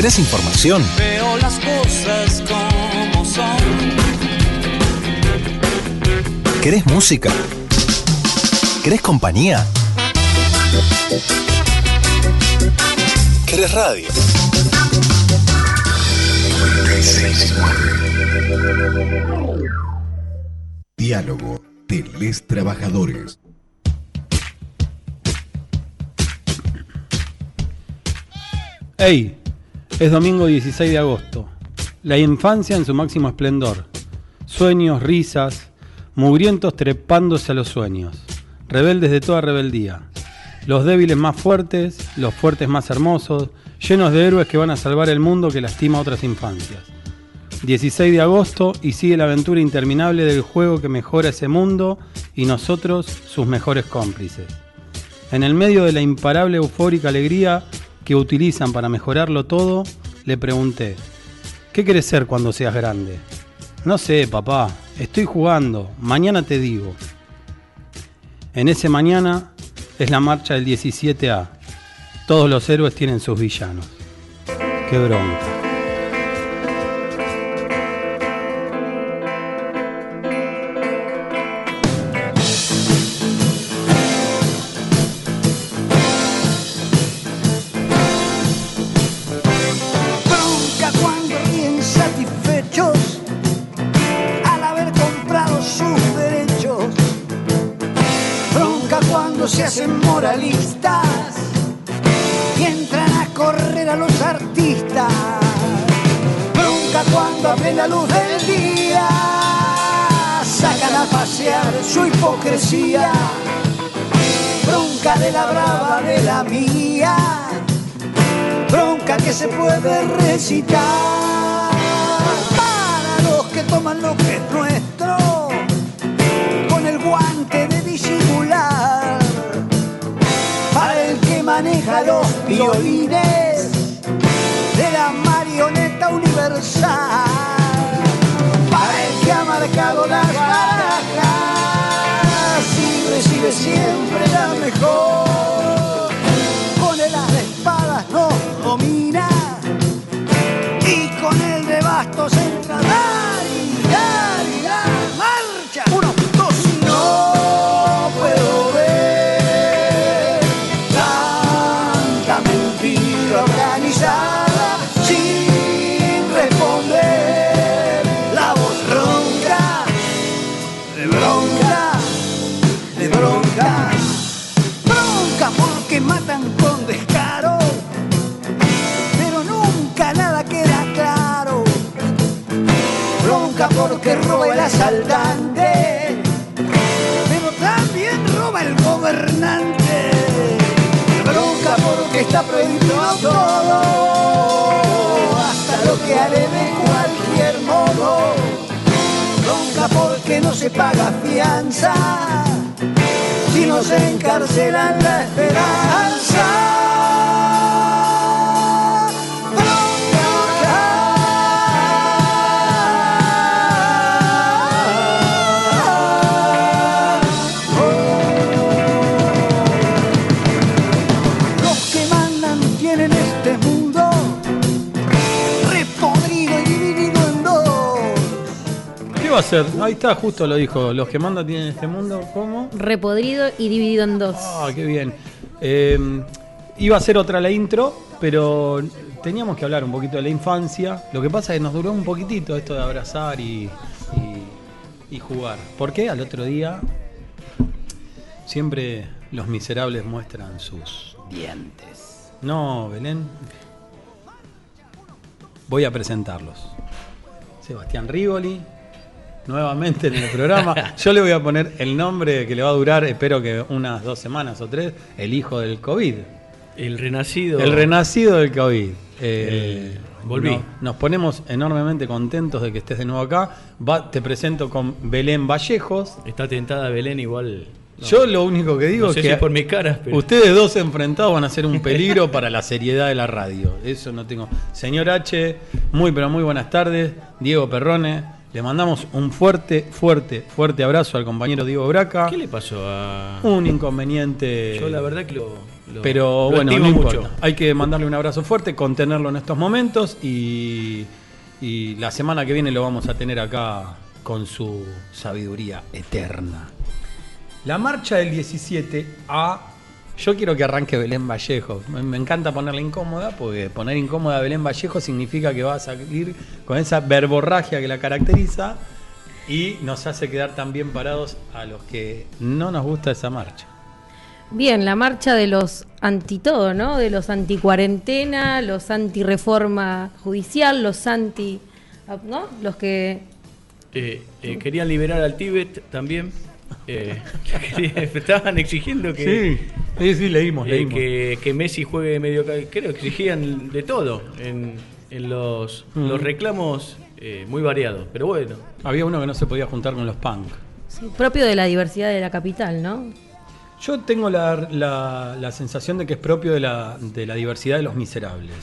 ¿Querés información? Veo las cosas como son. ¿Querés música? ¿Querés compañía? ¿Querés radio? Diálogo de les trabajadores. Hey, es domingo 16 de agosto. La infancia en su máximo esplendor. Sueños, risas, mugrientos trepándose a los sueños. Rebeldes de toda rebeldía. Los débiles más fuertes, los fuertes más hermosos, llenos de héroes que van a salvar el mundo que lastima a otras infancias. 16 de agosto y sigue la aventura interminable del juego que mejora ese mundo y nosotros sus mejores cómplices. En el medio de la imparable eufórica alegría que utilizan para mejorarlo todo, le pregunté, ¿qué quieres ser cuando seas grande? No sé, papá, estoy jugando, mañana te digo. En ese mañana es la marcha del 17A. Todos los héroes tienen sus villanos. Qué. Bronca su hipocresía. Bronca de la brava de la mía bronca que se puede recitar para los que toman lo que es nuestro con el guante de disimular para el que maneja los violines de la marioneta universal para el que ha marcado las barajas recibe siempre la mejor. Con el as de espadas nos domina y con el de bastos Roba el asaltante, pero también roba el gobernante. Bronca porque está prohibido todo, hasta lo que haré de cualquier modo. Bronca porque no se paga fianza si nos encarcelan la esperanza. A? Ahí está, justo lo dijo. Los que mandan tienen este mundo, ¿cómo? Repodrido y dividido en dos. Ah, qué bien. Eh, iba a ser otra la intro, pero teníamos que hablar un poquito de la infancia. Lo que pasa es que nos duró un poquitito esto de abrazar y, y- y jugar. ¿Por qué? Al otro día siempre los miserables muestran sus dientes. No, Belén. Voy a presentarlos. Sebastián Rigoli, nuevamente en el programa. Yo le voy a poner el nombre que le va a durar, espero que unas dos semanas o tres, el hijo del COVID. El renacido. El renacido del COVID. Eh, volví. no- nos ponemos enormemente contentos de que estés de nuevo acá. Va- te presento con Belén Vallejos. Está tentada Belén igual. no. Yo lo único que digo No es que si por mi cara, pero- ustedes dos enfrentados van a ser un peligro para la seriedad de la radio. Eso no tengo. Señor H, muy pero muy buenas tardes. Diego Perrone, le mandamos un fuerte, fuerte, fuerte abrazo al compañero Diego Braca. ¿Qué le pasó a.? Un inconveniente. Yo la verdad que lo, Lo- Pero lo bueno, no mucho. importa. Hay que mandarle un abrazo fuerte, contenerlo en estos momentos y, y la semana que viene lo vamos a tener acá con su sabiduría eterna. La marcha del 17 a... Yo quiero que arranque Belén Vallejo. Me, me encanta ponerla incómoda porque poner incómoda a Belén Vallejo significa que va a salir con esa verborragia que la caracteriza y nos hace quedar tan bien parados a los que no nos gusta esa marcha. Bien, la marcha de los anti todo, ¿no? De los anti cuarentena, los anti reforma judicial, los anti. ¿No? Los que. Eh, eh, querían liberar al Tíbet también. Eh, estaban exigiendo que, sí, sí, leímos, eh, leímos. que, que Messi juegue medio. ca- Creo que exigían de todo en, en los, Mm. los reclamos eh, muy variados. Pero bueno, Había uno que no se podía juntar con los punk. sí, propio de la diversidad de la capital, ¿no? Yo tengo la, la- la sensación de que es propio de la, de la diversidad de los miserables.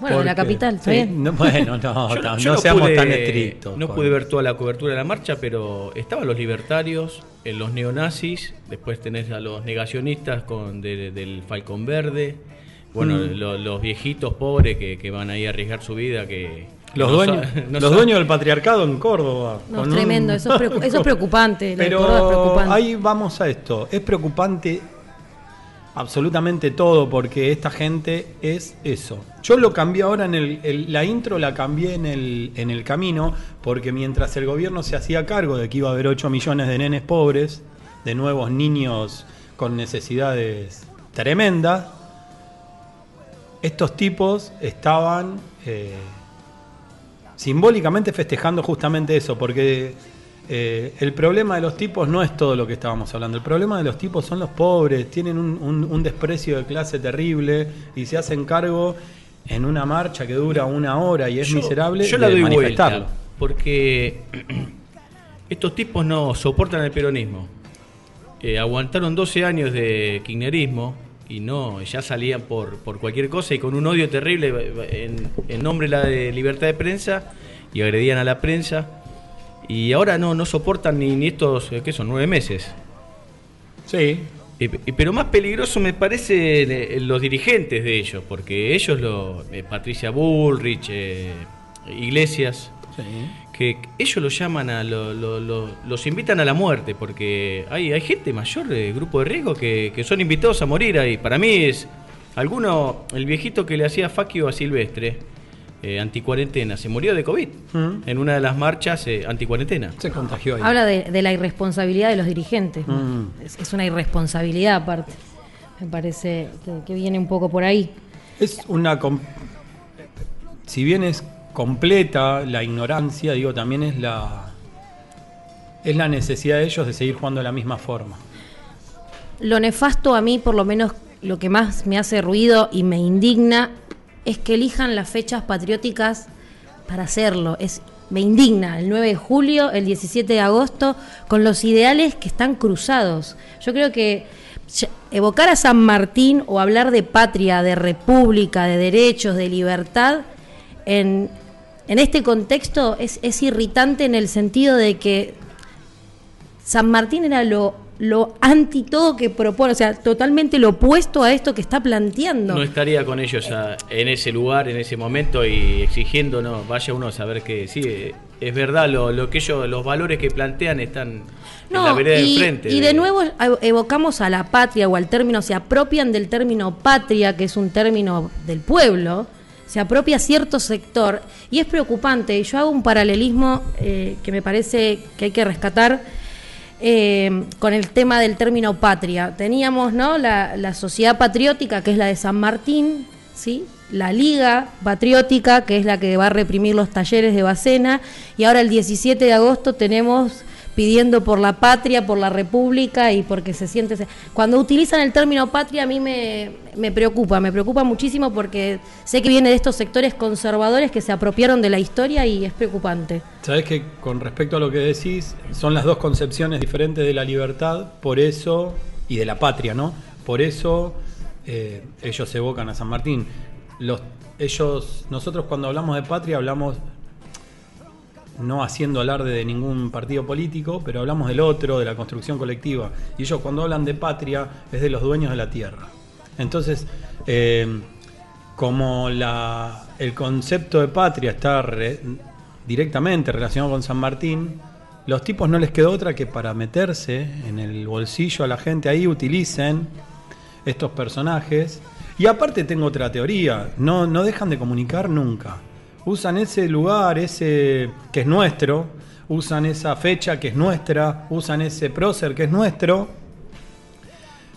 Bueno, de la capital, ¿está sí, bien? no, bueno, no, Yo no, yo no seamos pude- tan estrictos. No con- pude ver toda la cobertura de la marcha, pero estaban los libertarios, eh, los neonazis, después tenés a los negacionistas con de- del Falcón Verde, bueno, Mm. lo- los viejitos pobres que, que van ahí a arriesgar su vida, que Los, no dueños, no los dueños del patriarcado en Córdoba. No, es tremendo, un- eso es preocu- eso es preocupante, Pero es preocupante. ahí vamos a esto. Es preocupante absolutamente todo porque esta gente es eso. Yo lo cambié ahora en el, la intro, la cambié en el, en el camino porque mientras el gobierno se hacía cargo de que iba a haber 8 millones de nenes pobres, de nuevos niños con necesidades tremendas, estos tipos estaban eh, simbólicamente festejando justamente eso, porque eh, el problema de los tipos no es todo lo que estábamos hablando, el problema de los tipos son los pobres, tienen un, un- un desprecio de clase terrible y se hacen cargo en una marcha que dura una hora y es Yo- miserable Yo la de doy manifestarlo. vuelta, porque estos tipos no soportan el peronismo. Eh, aguantaron 12 años de kirchnerismo y no, ya salían por, por cualquier cosa y con un odio terrible en, en nombre de la de libertad de prensa y agredían a la prensa. Y ahora no, no soportan ni, ni estos, eh, ¿qué son? Nueve meses. Sí, Eh, Pero más peligroso me parece eh, los dirigentes de ellos, porque ellos, lo, eh, Patricia Bullrich, eh, Iglesias, sí. que ellos los llaman a lo- lo- lo- los invitan a la muerte porque hay, hay gente mayor de grupo de riesgo que, que son invitados a morir ahí para mí es alguno el viejito que le hacía faquio a Silvestre eh, anticuarentena se murió de covid Mm. en una de las marchas eh, anticuarentena Se contagió ahí. Habla de, de la irresponsabilidad de los dirigentes. Mm. Es, es una irresponsabilidad aparte. Me parece que, que viene un poco por ahí. Es una. Si bien es completa la ignorancia, digo, también es la. Es la necesidad de ellos de seguir jugando de la misma forma. Lo nefasto a mí, por lo menos lo que más me hace ruido y me indigna, es que elijan las fechas patrióticas para hacerlo. Es, me indigna el 9 de julio, el 17 de agosto, con los ideales que están cruzados. Yo creo que evocar a San Martín o hablar de patria, de república, de derechos, de libertad, en, en este contexto es, es irritante en el sentido de que San Martín era lo, lo anti todo que propone, o sea, totalmente lo opuesto a esto que está planteando. no estaría con ellos a- en ese lugar en ese momento y exigiendo no vaya uno a saber que sí es verdad lo, lo que ellos los valores que plantean están en la vereda y, del frente y de nuevo ev- evocamos a la patria o al término, se apropian del término patria, que es un término del pueblo, se apropia cierto sector y es preocupante. Y yo hago un paralelismo eh, que me parece que hay que rescatar eh, con el tema del término patria. Teníamos ¿no? la, la sociedad patriótica, que es la de San Martín, ¿sí? la Liga Patriótica, que es la que va a reprimir los talleres de Bacena, y ahora el 17 de agosto tenemos pidiendo por la patria, por la república y porque se siente... Cuando utilizan el término patria a mí me, me preocupa, me preocupa muchísimo porque sé que viene de estos sectores conservadores que se apropiaron de la historia y es preocupante. Sabes que con respecto a lo que decís, son las dos concepciones diferentes de la libertad, por eso, y de la patria, ¿no? Por eso eh, ellos evocan a San Martín. Los, ellos, nosotros cuando hablamos de patria hablamos no haciendo alarde de ningún partido político, pero hablamos del otro, de la construcción colectiva. Y ellos cuando hablan de patria es de los dueños de la tierra. Entonces, eh, como la, el concepto de patria está re- directamente relacionado con San Martín, los tipos no les quedó otra que para meterse en el bolsillo a la gente ahí utilicen estos personajes. Y aparte tengo otra teoría, no, no dejan de comunicar nunca. Usan ese lugar, ese que es nuestro, usan esa fecha que es nuestra, usan ese prócer que es nuestro,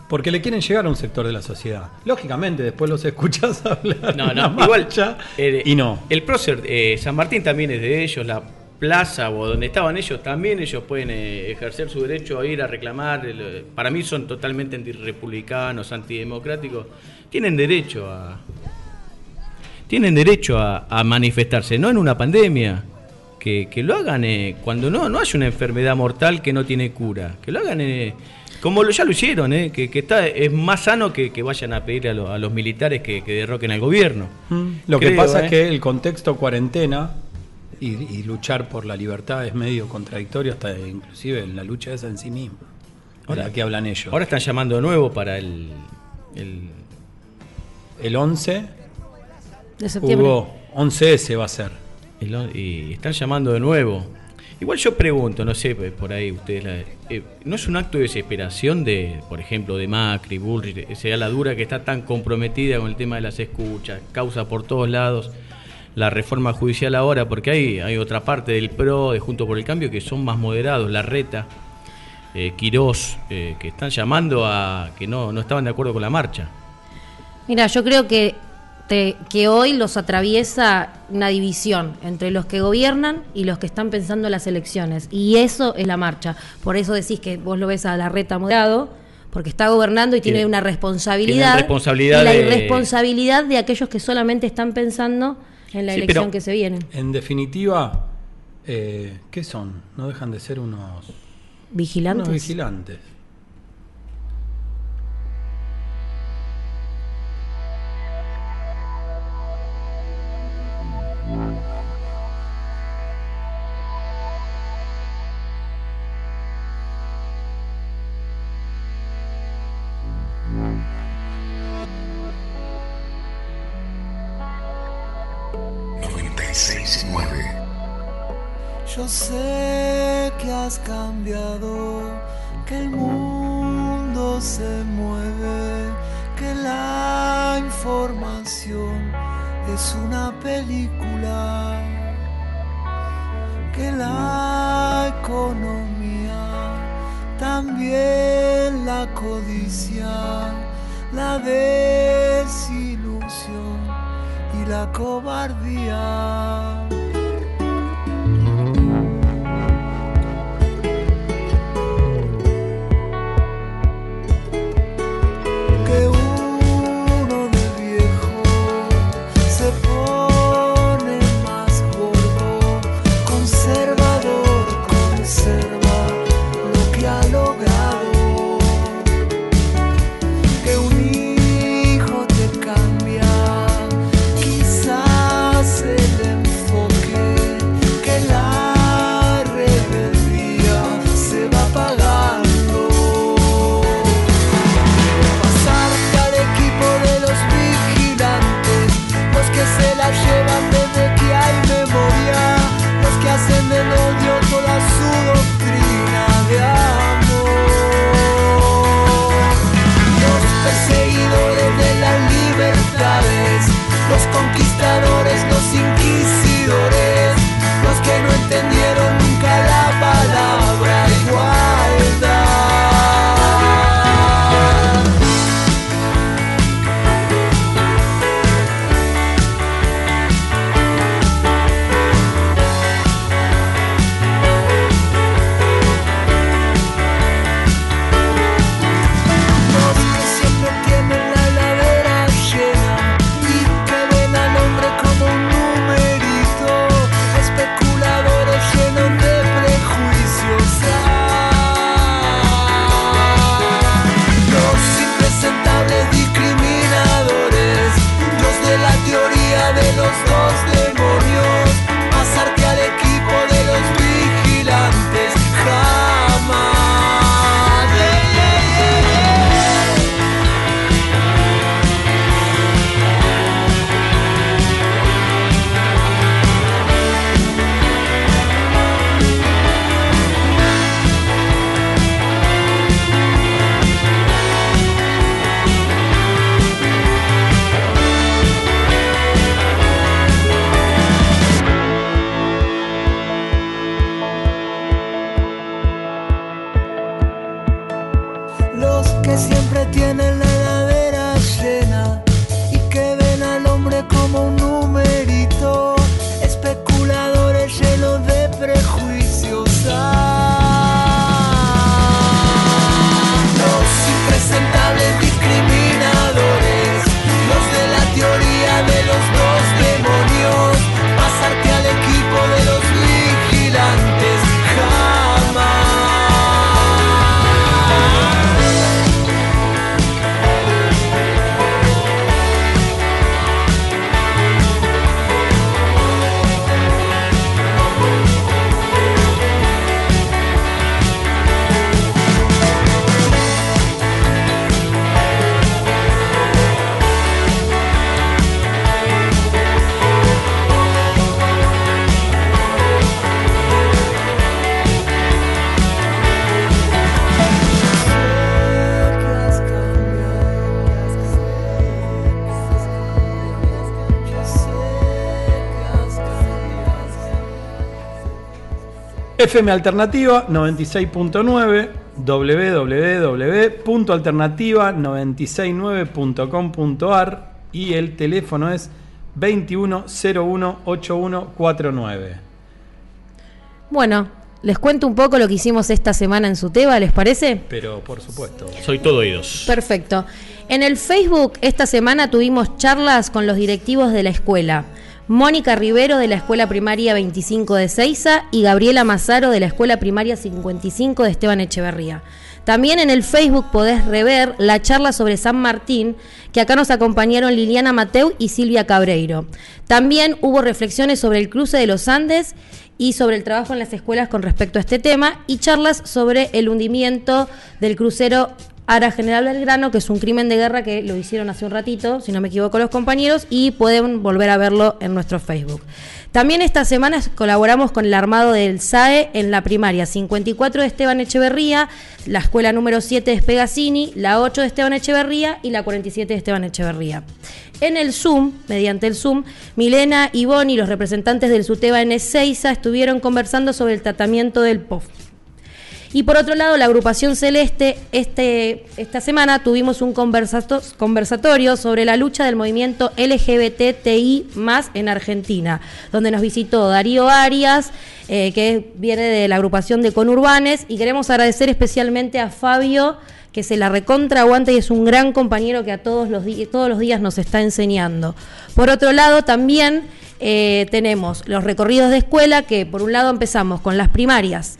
porque le quieren llegar a un sector de la sociedad. Lógicamente, después los escuchás hablar No, una no, igual. marcha eh, y no. El prócer, eh, San Martín también es de ellos, la plaza o donde estaban ellos, también ellos pueden eh, ejercer su derecho a ir a reclamar. eh, para mí son totalmente antirrepublicanos, antidemocráticos. Tienen derecho a. Tienen derecho a, a manifestarse, no en una pandemia. Que, que lo hagan eh, cuando no, no hay una enfermedad mortal que no tiene cura. Que lo hagan eh, como lo, ya lo hicieron, eh, que, que está, es más sano que, que vayan a pedir a, lo- a los militares que, que derroquen al gobierno. Mm. Lo que pasa eh. es que el contexto cuarentena y, y luchar por la libertad es medio contradictorio, hasta inclusive en la lucha esa en sí misma. Ahora- Ahora que hablan ellos. Ahora están llamando de nuevo para el, el el 11 De septiembre. hubo 11S va a ser. Y están llamando de nuevo. Igual yo pregunto, no sé, pues, por ahí ustedes, la- eh, ¿no es un acto de desesperación de, por ejemplo, de Macri, Bullrich, sea la dura que está tan comprometida con el tema de las escuchas, causa por todos lados la reforma judicial ahora, porque hay, hay otra parte del PRO, de Junto por el Cambio, que son más moderados, la reta, eh, Quirós, eh, que están llamando a que no, no estaban de acuerdo con la marcha. Mira, yo creo que, te- que hoy los atraviesa una división entre los que gobiernan y los que están pensando en las elecciones. Y eso es la marcha. Por eso decís que vos lo ves a la reta moderado, porque está gobernando y tiene, Tiene- una responsabilidad. y la irresponsabilidad de aquellos que solamente están pensando en la Sí, elección que se viene. En definitiva, eh, ¿qué son? No dejan de ser unos, Vigilantes. unos vigilantes. Cambiado, que el mundo se mueve, que la información es una película, que la economía, también la codicia, la desilusión y la cobardía. FM Alternativa 96.9, www.alternativa969.com.ar y el teléfono es 21018149. Bueno, les cuento un poco lo que hicimos esta semana en Suteba, ¿les parece? Pero por supuesto. Soy todo oídos. Perfecto. En el Facebook esta semana tuvimos charlas con los directivos de la escuela. Mónica Rivero de la Escuela Primaria 25 de Ceiza y Gabriela Mazaro de la Escuela Primaria 55 de Esteban Echeverría. También en el Facebook podés rever la charla sobre San Martín, que acá nos acompañaron Liliana Mateu y Silvia Cabreiro. También hubo reflexiones sobre el cruce de los Andes y sobre el trabajo en las escuelas con respecto a este tema y charlas sobre el hundimiento del crucero Ara General Belgrano, que es un crimen de guerra que lo hicieron hace un ratito, si no me equivoco, los compañeros, y pueden volver a verlo en nuestro Facebook. También esta semana colaboramos con el armado del SAE en la primaria 54 de Esteban Echeverría, la escuela número 7 de Spegazzini, la 8 de Esteban Echeverría y la 47 de Esteban Echeverría. En el Zoom, mediante el Zoom, Milena, Ivonne y los representantes del SUTEBA en Ezeiza estuvieron conversando sobre el tratamiento del POF. Y por otro lado, la agrupación Celeste, este, esta semana tuvimos un conversato- conversatorio sobre la lucha del movimiento LGBTI en Argentina, donde nos visitó Darío Arias, eh, que viene de la agrupación de Conurbanes, y queremos agradecer especialmente a Fabio que se la recontra aguanta y es un gran compañero que a todos los, todos los días nos está enseñando. Por otro lado, también eh, tenemos los recorridos de escuela, que por un lado empezamos con las primarias.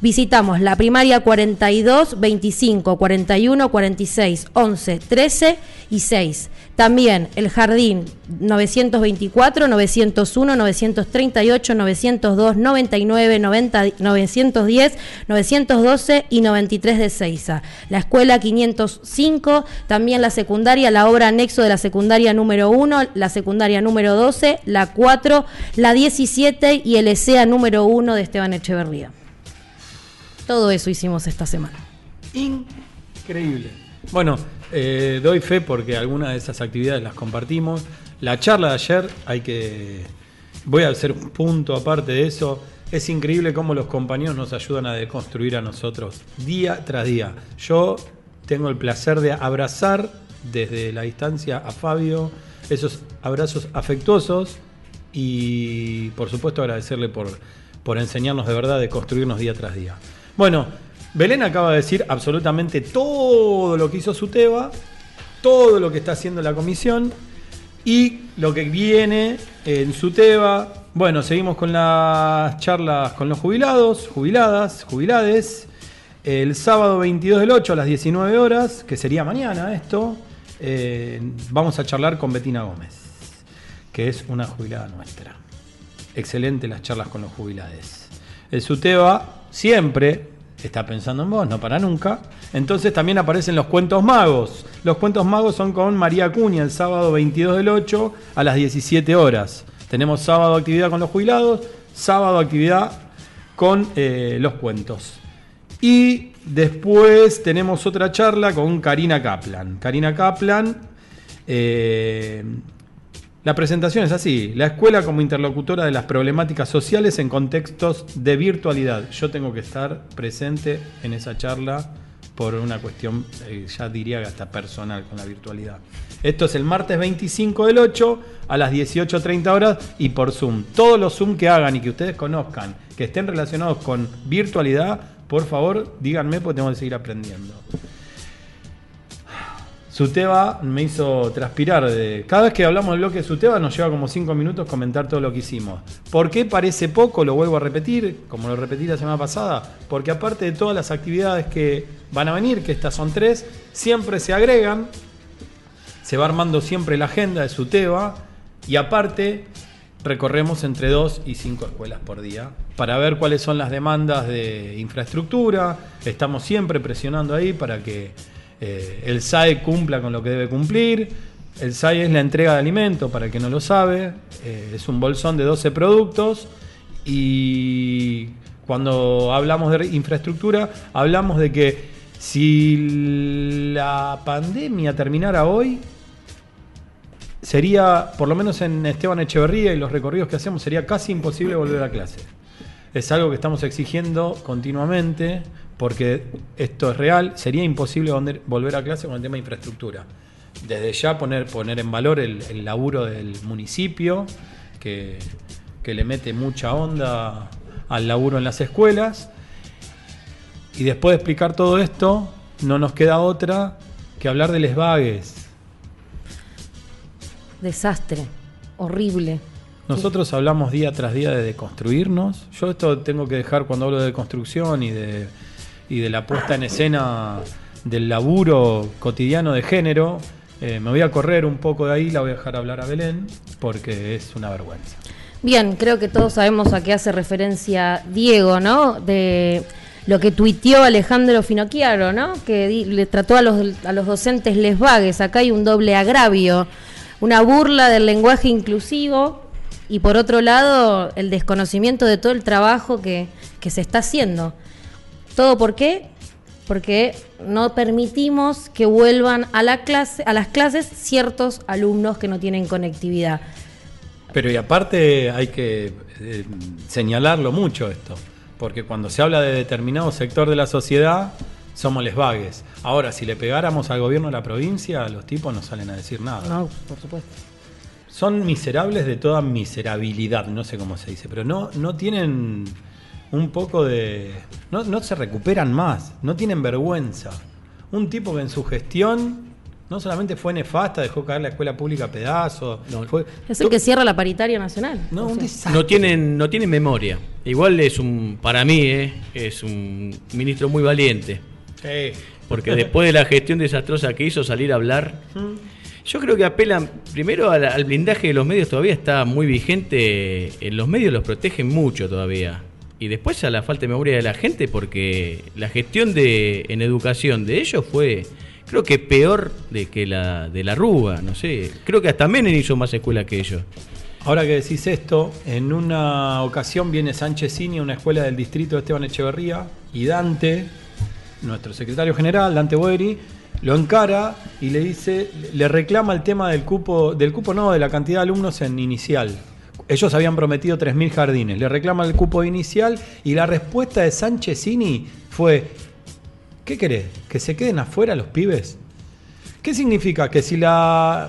Visitamos la primaria 42, 25, 41, 46, 11, 13 y 6. También el jardín 924, 901, 938, 902, 99, 90, 910, 912 y 93 de Seiza. La escuela 505, también la secundaria, la obra anexo de la secundaria número 1, la secundaria número 12, la 4, la 17 y el ESEA número 1 de Esteban Echeverría. Todo eso hicimos esta semana. Increíble. Bueno, eh, doy fe porque algunas de esas actividades las compartimos. La charla de ayer hay que... Voy a hacer un punto aparte de eso. Es increíble cómo los compañeros nos ayudan a deconstruir a nosotros día tras día. Yo tengo el placer de abrazar desde la distancia a Fabio, esos abrazos afectuosos y por supuesto agradecerle por, por enseñarnos de verdad de construirnos día tras día. Bueno, Belén acaba de decir absolutamente todo lo que hizo Suteba, todo lo que está haciendo la comisión y lo que viene en Suteba. Bueno, seguimos con las charlas con los jubilados, jubiladas, jubilades. El sábado 22 del 8 a las 19 horas, que sería mañana esto, eh, vamos a charlar con Betina Gómez, que es una jubilada nuestra. Excelente las charlas con los jubilades. El Suteba siempre está pensando en vos, no para nunca. Entonces también aparecen los cuentos magos. Los cuentos magos son con María Cuña el sábado 22 del 8 a las 17 horas. Tenemos sábado actividad con los jubilados, sábado actividad con eh, los cuentos. Y después tenemos otra charla con Karina Kaplan. Karina Kaplan, eh, la presentación es así, la escuela como interlocutora de las problemáticas sociales en contextos de virtualidad. Yo tengo que estar presente en esa charla por una cuestión, eh, ya diría hasta personal con la virtualidad. Esto es el martes 25 del 8 a las 18.30 horas y por Zoom. Todos los Zoom que hagan y que ustedes conozcan, que estén relacionados con virtualidad, por favor díganme porque tengo que seguir aprendiendo. Suteba me hizo transpirar. De, cada vez que hablamos del bloque de Suteba nos lleva como 5 minutos comentar todo lo que hicimos. ¿Por qué parece poco? Lo vuelvo a repetir, como lo repetí la semana pasada. Porque aparte de todas las actividades que van a venir, que estas son tres, siempre se agregan. Se va armando siempre la agenda de Suteba. Y aparte recorremos entre 2 y 5 escuelas por día para ver cuáles son las demandas de infraestructura. Estamos siempre presionando ahí para que eh, el SAE cumpla con lo que debe cumplir. El SAE es la entrega de alimento, para el que no lo sabe. Eh, es un bolsón de 12 productos y cuando hablamos de infraestructura, hablamos de que si la pandemia terminara hoy, sería, por lo menos en Esteban Echeverría y los recorridos que hacemos, sería casi imposible volver a clase. es algo que estamos exigiendo continuamente porque esto es real. Sería imposible volver- a clase con el tema de infraestructura. Desde ya poner, poner en valor el, el laburo del municipio, que, que le mete mucha onda al laburo en las escuelas. Y después de explicar todo esto, no nos queda otra que hablar de les vagues. Desastre. Horrible. Nosotros hablamos día tras día de deconstruirnos. Yo esto tengo que dejar cuando hablo de construcción y de, y de la puesta en escena del laburo cotidiano de género. eh, me voy a correr un poco de ahí, la voy a dejar hablar a Belén, porque es una vergüenza. Bien, creo que todos sabemos a qué hace referencia Diego, ¿no? De lo que tuiteó Alejandro Finocchiaro, ¿no? Que le trató a los, a los docentes les vagues. Acá hay un doble agravio, una burla del lenguaje inclusivo y por otro lado el desconocimiento de todo el trabajo que, que se está haciendo. ¿Todo por qué? Porque no permitimos que vuelvan a, la clase, a las clases ciertos alumnos que no tienen conectividad. Pero y aparte hay que eh, señalarlo mucho esto, porque cuando se habla de determinado sector de la sociedad, somos les vagues. Ahora, si le pegáramos al gobierno de la provincia, los tipos no salen a decir nada. No, por supuesto. Son miserables de toda miserabilidad, no sé cómo se dice, pero no, no tienen un poco de... No, no se recuperan más, no tienen vergüenza. Un tipo que en su gestión no solamente fue nefasta, dejó caer la escuela pública a pedazos, No. fue... Es el que cierra la paritaria nacional. No, un desastre. No tienen, no tienen memoria. Igual es un, para mí, eh, es un ministro muy valiente. Sí. Porque después de la gestión desastrosa que hizo salir a hablar, yo creo que apelan primero al, al blindaje de los medios todavía está muy vigente. En los medios los protegen mucho todavía. Y después a la falta de memoria de la gente, porque la gestión de en educación de ellos fue, creo que peor de que la de la Rúa, no sé. Creo que hasta Menem hizo más escuela que ellos. Ahora que decís esto, en una ocasión viene Sánchez Cini a una escuela del distrito de Esteban Echeverría y Dante, nuestro secretario general, Dante Boeri, lo encara y le dice, le reclama el tema del cupo, del cupo no, de la cantidad de alumnos en inicial. Ellos habían prometido 3.000 jardines, le reclama el cupo inicial y la respuesta de Sánchez Cini fue, ¿qué querés? ¿Que se queden afuera los pibes? ¿Qué significa? Que si la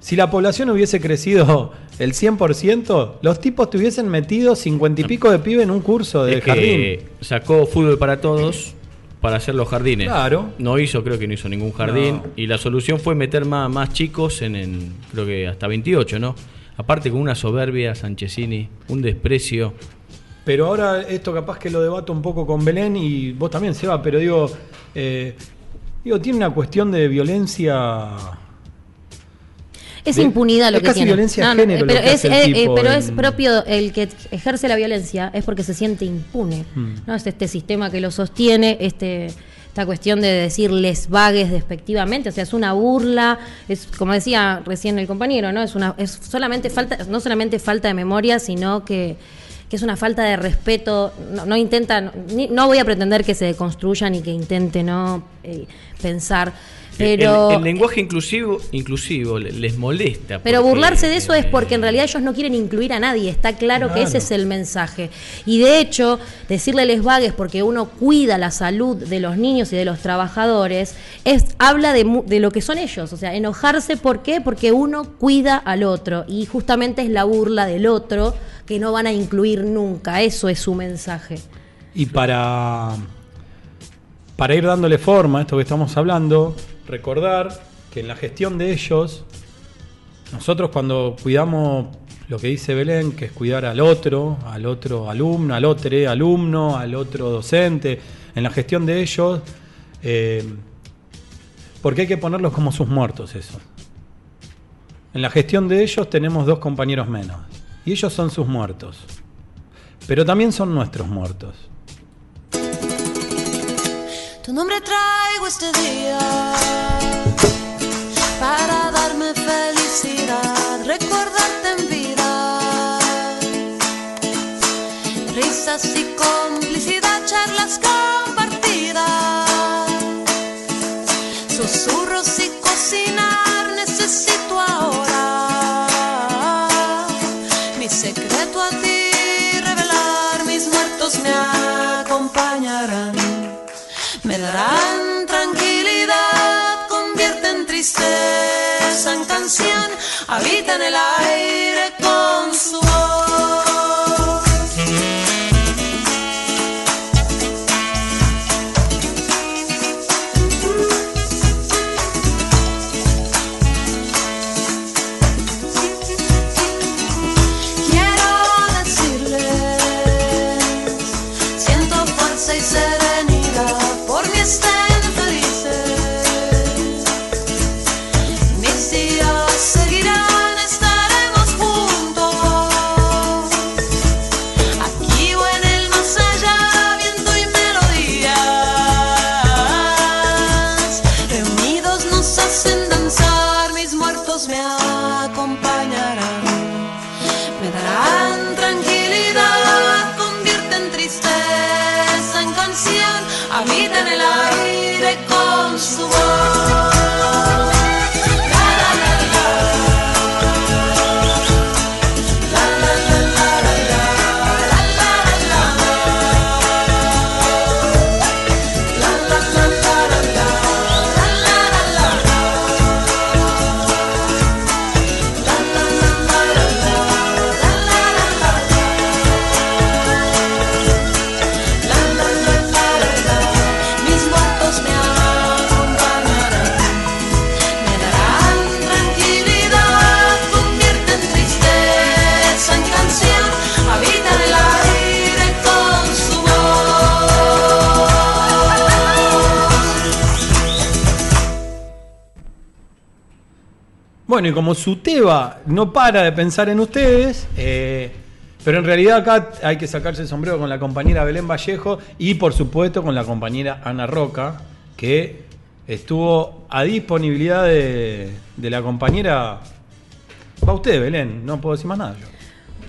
si la población hubiese crecido el 100%, los tipos te hubiesen metido 50 y pico de pibe en un curso de Es que jardín. sacó fútbol para todos para hacer los jardines. Claro. No hizo, creo que no hizo ningún jardín. No. Y la solución fue meter más, más chicos en, en, creo que hasta 28, ¿no? Aparte con una soberbia, Sanchezini, un desprecio. Pero ahora esto capaz que lo debato un poco con Belén y vos también, Seba, pero digo, eh, digo tiene una cuestión de violencia... Es De- impunidad lo es que casi tiene. violencia de No, no, género lo pero que es, hace el eh, eh, tipo pero en- es propio el que ejerce la violencia es porque se siente impune. Hmm. ¿no? Es este sistema que lo sostiene, este esta cuestión de decirles vagues despectivamente, o sea, es una burla, es como decía recién el compañero, ¿no? Es una es solamente falta no solamente falta de memoria, sino que que es una falta de respeto, no, no intenta, ni- no voy a pretender que se deconstruya ni que intente no Eh, pensar, pero el, el lenguaje inclusivo, inclusivo le- les molesta. pero porque, burlarse de eso es porque en eh, realidad ellos no quieren incluir a nadie, está claro, que ese es el mensaje. Y de hecho, decirle les vagues porque uno cuida la salud de los niños y de los trabajadores, es habla de, de lo que son ellos, o sea, enojarse ¿por qué? Porque uno cuida al otro y justamente es la burla del otro que no van a incluir nunca, eso es su mensaje. Y para, para ir dándole forma a esto que estamos hablando, recordar que en la gestión de ellos, nosotros cuando cuidamos lo que dice Belén, que es cuidar al otro, al otro alumno, al otro alumno, al otro docente, en la gestión de ellos, eh, porque hay que ponerlos como sus muertos eso. En la gestión de ellos tenemos dos compañeros menos, y ellos son sus muertos, pero también son nuestros muertos. Tu nombre traigo este día para darme felicidad, recordarte en vida. Risas y complicidad, canción habita en el aire con su voz. Bueno, y como Suteba no para de pensar en ustedes, eh, pero en realidad acá hay que sacarse el sombrero con la compañera Belén Vallejo y por supuesto con la compañera Ana Roca, que estuvo a disponibilidad de, de la compañera. Va usted, Belén, no puedo decir más nada yo.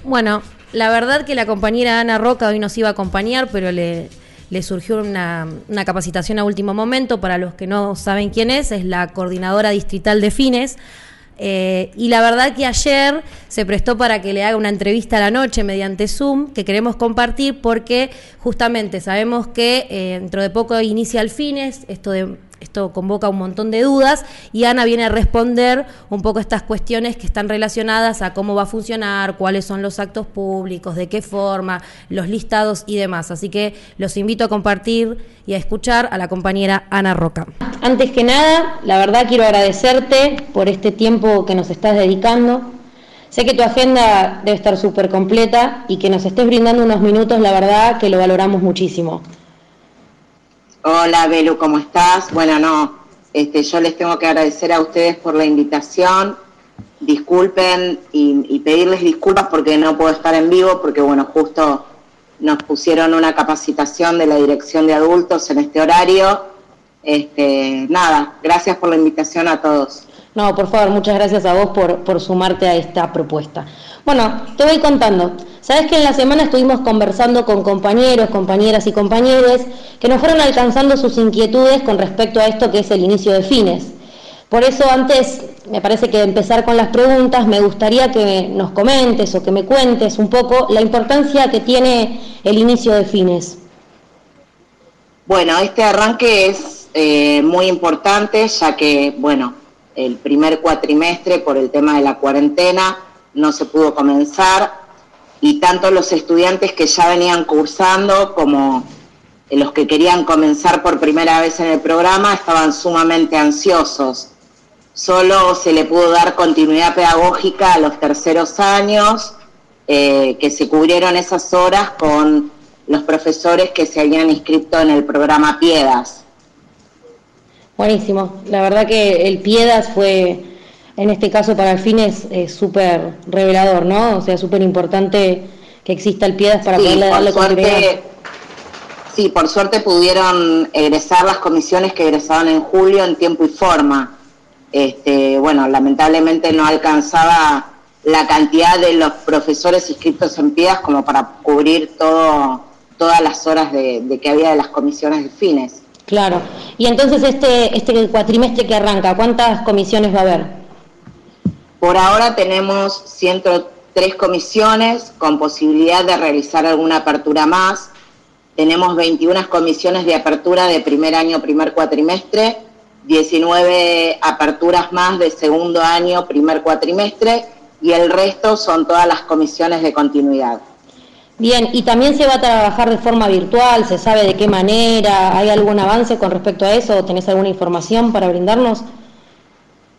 Bueno, la verdad que la compañera Ana Roca hoy nos iba a acompañar, pero le, le surgió una, una capacitación a último momento. Para los que no saben quién es, es la coordinadora distrital de Fines. Eh, y la verdad que ayer se prestó para que le haga una entrevista a la noche mediante Zoom, que queremos compartir porque justamente sabemos que eh, dentro de poco inicia el Fines, esto de esto convoca un montón de dudas y Ana viene a responder un poco estas cuestiones que están relacionadas a cómo va a funcionar, cuáles son los actos públicos, de qué forma, los listados y demás. Así que los invito a compartir y a escuchar a la compañera Ana Roca. Antes que nada, la verdad quiero agradecerte por este tiempo que nos estás dedicando. Sé que tu agenda debe estar súper completa y que nos estés brindando unos minutos, la verdad que lo valoramos muchísimo. Hola Belu, ¿cómo estás? Bueno, no, este, yo les tengo que agradecer a ustedes por la invitación. Disculpen y, pedirles disculpas porque no puedo estar en vivo, porque bueno, justo nos pusieron una capacitación de la dirección de adultos en este horario. Este, nada, gracias por la invitación a todos. No, por favor, muchas gracias a vos por, por sumarte a esta propuesta. Bueno, te voy contando. Sabes que en la semana estuvimos conversando con compañeros, compañeras y compañeros que nos fueron alcanzando sus inquietudes con respecto a esto que es el inicio de fines. Por eso antes, me parece que empezar con las preguntas, me gustaría que nos comentes o que me cuentes un poco la importancia que tiene el inicio de fines. Bueno, este arranque es eh, muy importante ya que, bueno, el primer cuatrimestre por el tema de la cuarentena no se pudo comenzar y tanto los estudiantes que ya venían cursando como los que querían comenzar por primera vez en el programa estaban sumamente ansiosos. Solo se le pudo dar continuidad pedagógica a los terceros años, eh, que se cubrieron esas horas con los profesores que se habían inscrito en el programa Piedas. Buenísimo. La verdad que el Piedas fue, en este caso para el fines, es súper revelador, ¿no? O sea, súper importante que exista el Piedas para Sí, poderle darle suerte, sí, por suerte pudieron egresar las comisiones que egresaban en julio en tiempo y forma. Este, bueno, lamentablemente no alcanzaba la cantidad de los profesores inscritos en PIEDAS como para cubrir todo, todas las horas de, de que había de las comisiones de fines. Claro. Y entonces este, este cuatrimestre que arranca, ¿cuántas comisiones va a haber? Por ahora tenemos 103 comisiones con posibilidad de realizar alguna apertura más. Tenemos 21 comisiones de apertura de primer año, primer cuatrimestre 19 aperturas más de segundo año, primer cuatrimestre, y el resto son todas las comisiones de continuidad. Bien, y también se va a trabajar de forma virtual, ¿se sabe de qué manera? ¿Hay algún avance con respecto a eso? ¿Tenés alguna información para brindarnos?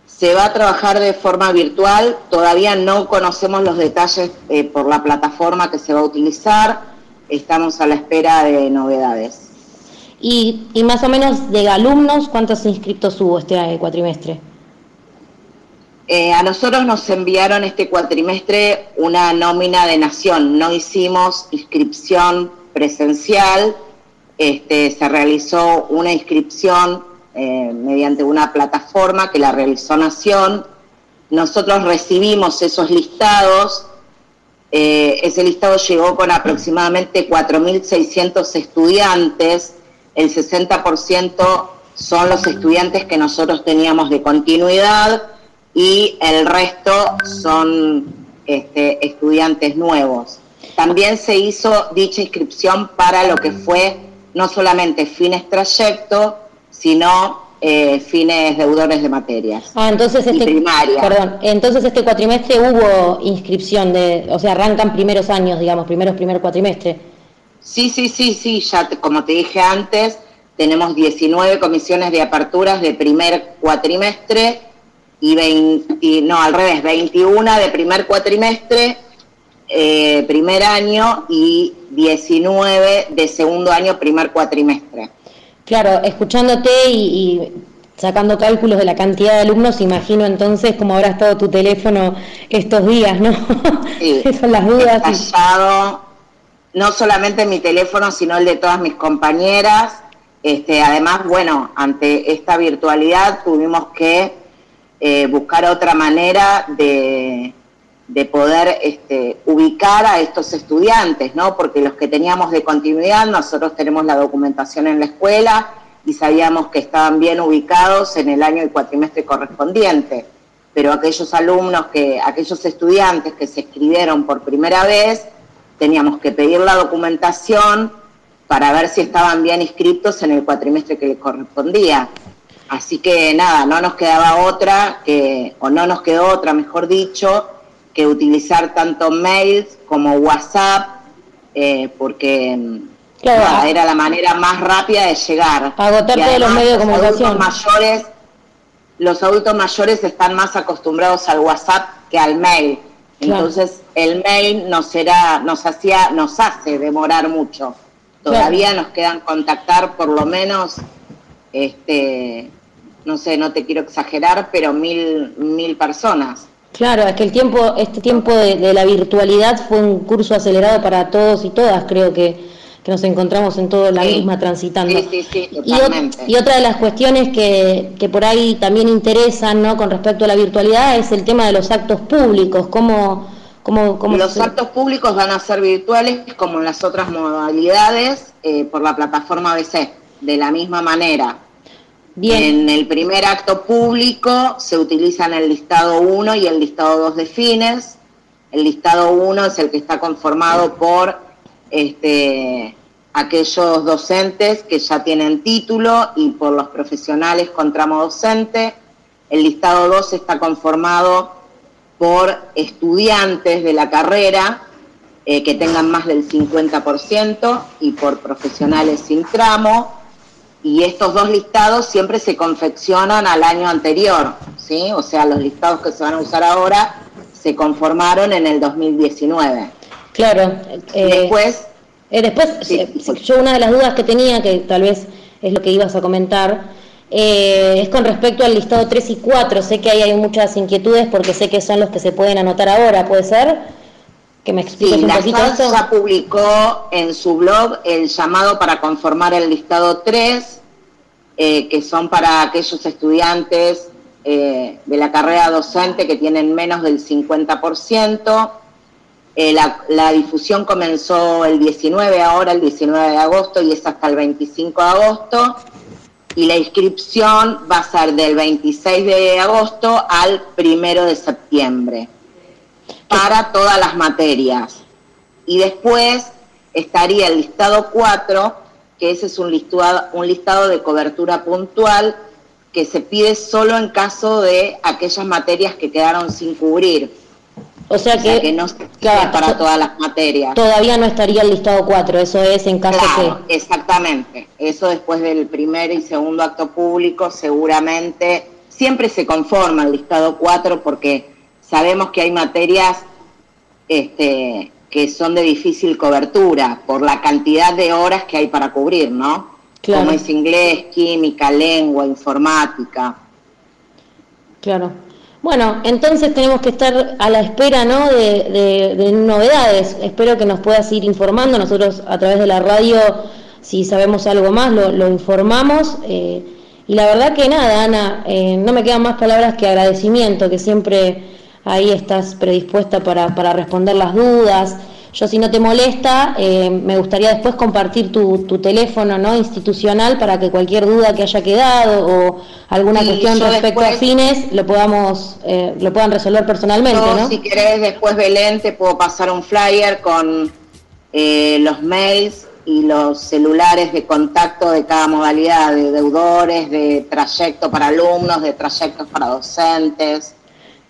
Se va a trabajar de forma virtual, todavía no conocemos los detalles eh, por la plataforma que se va a utilizar, estamos a la espera de novedades. Y, y más o menos de alumnos, ¿cuántos inscriptos hubo este eh, cuatrimestre? Eh, a nosotros nos enviaron este cuatrimestre una nómina de nación, no hicimos inscripción presencial, este, se realizó una inscripción eh, mediante una plataforma que la realizó Nación. Nosotros recibimos esos listados, eh, ese listado llegó con aproximadamente 4.600 estudiantes, el 60% son los estudiantes que nosotros teníamos de continuidad y el resto son este, estudiantes nuevos. También se hizo dicha inscripción para lo que fue no solamente fines trayecto, sino eh, fines deudores de materias. Ah, entonces este, primaria. perdón, entonces este cuatrimestre hubo inscripción de, o sea, arrancan primeros años, digamos, primeros primer cuatrimestre. Sí, sí, sí, sí, ya te- como te dije antes, tenemos 19 comisiones de aperturas de primer cuatrimestre y 20, no, al revés, 21 de primer cuatrimestre, eh, primer año y 19 de segundo año, primer cuatrimestre. Claro, escuchándote y, y sacando cálculos de la cantidad de alumnos, imagino entonces cómo habrá estado tu teléfono estos días, ¿no? Sí, Esas son las dudas. y- no solamente mi teléfono, sino el de todas mis compañeras. Este, además, bueno, ante esta virtualidad tuvimos que eh, buscar otra manera de, de poder este, ubicar a estos estudiantes, ¿no? Porque los que teníamos de continuidad, nosotros tenemos la documentación en la escuela y sabíamos que estaban bien ubicados en el año y cuatrimestre correspondiente. Pero aquellos alumnos que, aquellos estudiantes que se escribieron por primera vez, teníamos que pedir la documentación para ver si estaban bien inscritos en el cuatrimestre que les correspondía. Así que nada, no nos quedaba otra que, o no nos quedó otra, mejor dicho, que utilizar tanto mails como WhatsApp, eh, porque mm, Claro. nada, era la manera más rápida de llegar. Agotar Y todos los medios de los comunicación. adultos mayores, los adultos mayores están más acostumbrados al WhatsApp que al mail. Claro. Entonces, el mail nos era, nos hacía, nos hace demorar mucho. Todavía nos quedan contactar por lo menos, este, no sé, no te quiero exagerar, pero mil, mil personas. Claro, es que el tiempo, este tiempo de, de la virtualidad fue un curso acelerado para todos y todas, creo que, que nos encontramos en todo la Sí. misma transitando. Sí, sí, sí, Y, totalmente. y otra de las cuestiones que, que por ahí también interesan ¿no? con respecto a la virtualidad es el tema de los actos públicos, cómo, cómo, cómo Los se- actos públicos van a ser virtuales como en las otras modalidades eh, por la plataforma BC, de la misma manera. Bien, En el primer acto público se utilizan el listado 1 y el listado 2 de fines. El listado 1 es el que está conformado por este, aquellos docentes que ya tienen título y por los profesionales con tramo docente. El listado 2 está conformado por estudiantes de la carrera eh, que tengan más del 50% y por profesionales sin tramo y estos dos listados siempre se confeccionan al año anterior, ¿sí? O sea, los listados que se van a usar ahora se conformaron en el 2019. claro. eh, Después, Eh, después, Sí, eh, sí. yo una de las dudas que tenía, que tal vez es lo que ibas a comentar, eh, es con respecto al listado 3 y 4. Sé que ahí hay muchas inquietudes porque sé que son los que se pueden anotar ahora, ¿puede ser? Que me expliques sí, un la poquito eso. ya publicó en su blog el llamado para conformar el listado 3, eh, que son para aquellos estudiantes eh, de la carrera docente que tienen menos del 50%. Eh, la, la difusión comenzó el 19, ahora el 19 de agosto y es hasta el 25 de agosto. Y la inscripción va a ser del 26 de agosto al 1 de septiembre para todas las materias. Y después estaría el listado 4, que ese es un listado, un listado de cobertura puntual que se pide solo en caso de aquellas materias que quedaron sin cubrir. O sea que, no se pide claro, para to- todas las materias. todavía no estaría el listado 4, eso es en caso Claro, exactamente. Eso después del primer y segundo acto público seguramente siempre se conforma el listado 4 porque sabemos que hay materias este, que son de difícil cobertura por la cantidad de horas que hay para cubrir, ¿no? Claro. Como es inglés, química, lengua, informática. Claro. Bueno, entonces tenemos que estar a la espera ¿no? de, de- de novedades. Espero que nos puedas ir informando. Nosotros a través de la radio, si sabemos algo más, lo, lo informamos. eh, y la verdad que nada, Ana, eh, no me quedan más palabras que agradecimiento, que siempre ahí estás predispuesta para, para responder las dudas. Yo si no te molesta, eh, me gustaría después compartir tu, tu teléfono ¿no? institucional para que cualquier duda que haya quedado o alguna cuestión respecto a fines lo podamos eh, lo puedan resolver personalmente, Yo, ¿no? si querés, después Belén, te puedo pasar un flyer con eh, los mails y los celulares de contacto de cada modalidad, de deudores, de trayecto para alumnos, de trayectos para docentes.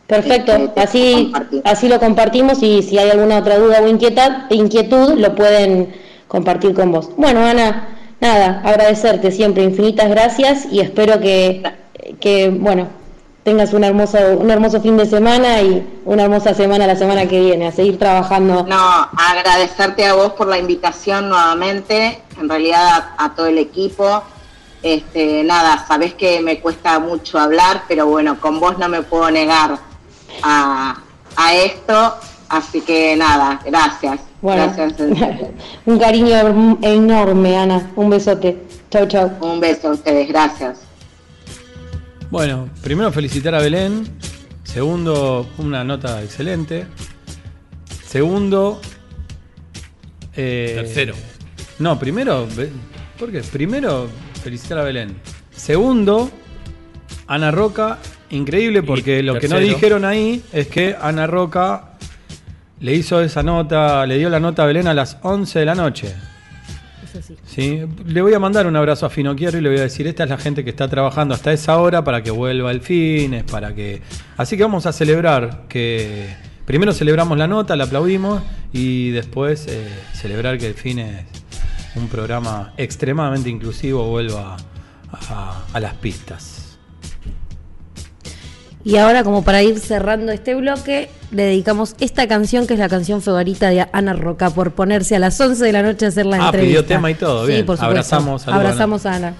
Perfecto, Este, te así, así lo compartimos y si hay alguna otra duda o inquieta- inquietud lo pueden compartir con vos. Bueno, Ana, nada, agradecerte siempre, infinitas gracias y espero que, que bueno, tengas un hermoso, un hermoso fin de semana y una hermosa semana la semana que viene, a seguir trabajando. No, agradecerte a vos por la invitación nuevamente, en realidad a, a todo el equipo. Este, nada, sabés que me cuesta mucho hablar, pero bueno, con vos no me puedo negar a, a esto, así que nada, gracias. Bueno, un cariño enorme, Ana. Un besote. Chau, chau. Un beso a ustedes, gracias. Bueno, primero felicitar a Belén. Segundo, una nota excelente. Segundo. eh, Tercero. No, primero. ¿Por qué? Primero, felicitar a Belén. Segundo, Ana Roca. Increíble porque Y lo que no dijeron ahí es que Ana Roca le hizo esa nota, le dio la nota a Belén a las 11 de la noche. Eso sí. Sí, le voy a mandar un abrazo a Finoquiero y le voy a decir, esta es la gente que está trabajando hasta esa hora para que vuelva el fines, para que... Así que vamos a celebrar que... Primero celebramos la nota, la aplaudimos y después eh, celebrar que el fines, un programa extremadamente inclusivo, vuelva a, a las pistas. Y ahora, como para ir cerrando este bloque, le dedicamos esta canción, que es la canción favorita de Ana Roca, por ponerse a las 11 de la noche a hacer la Ah, entrevista. pidió tema y todo, Sí, bien. por supuesto. Abrazamos, a Ana. Abrazamos a Ana.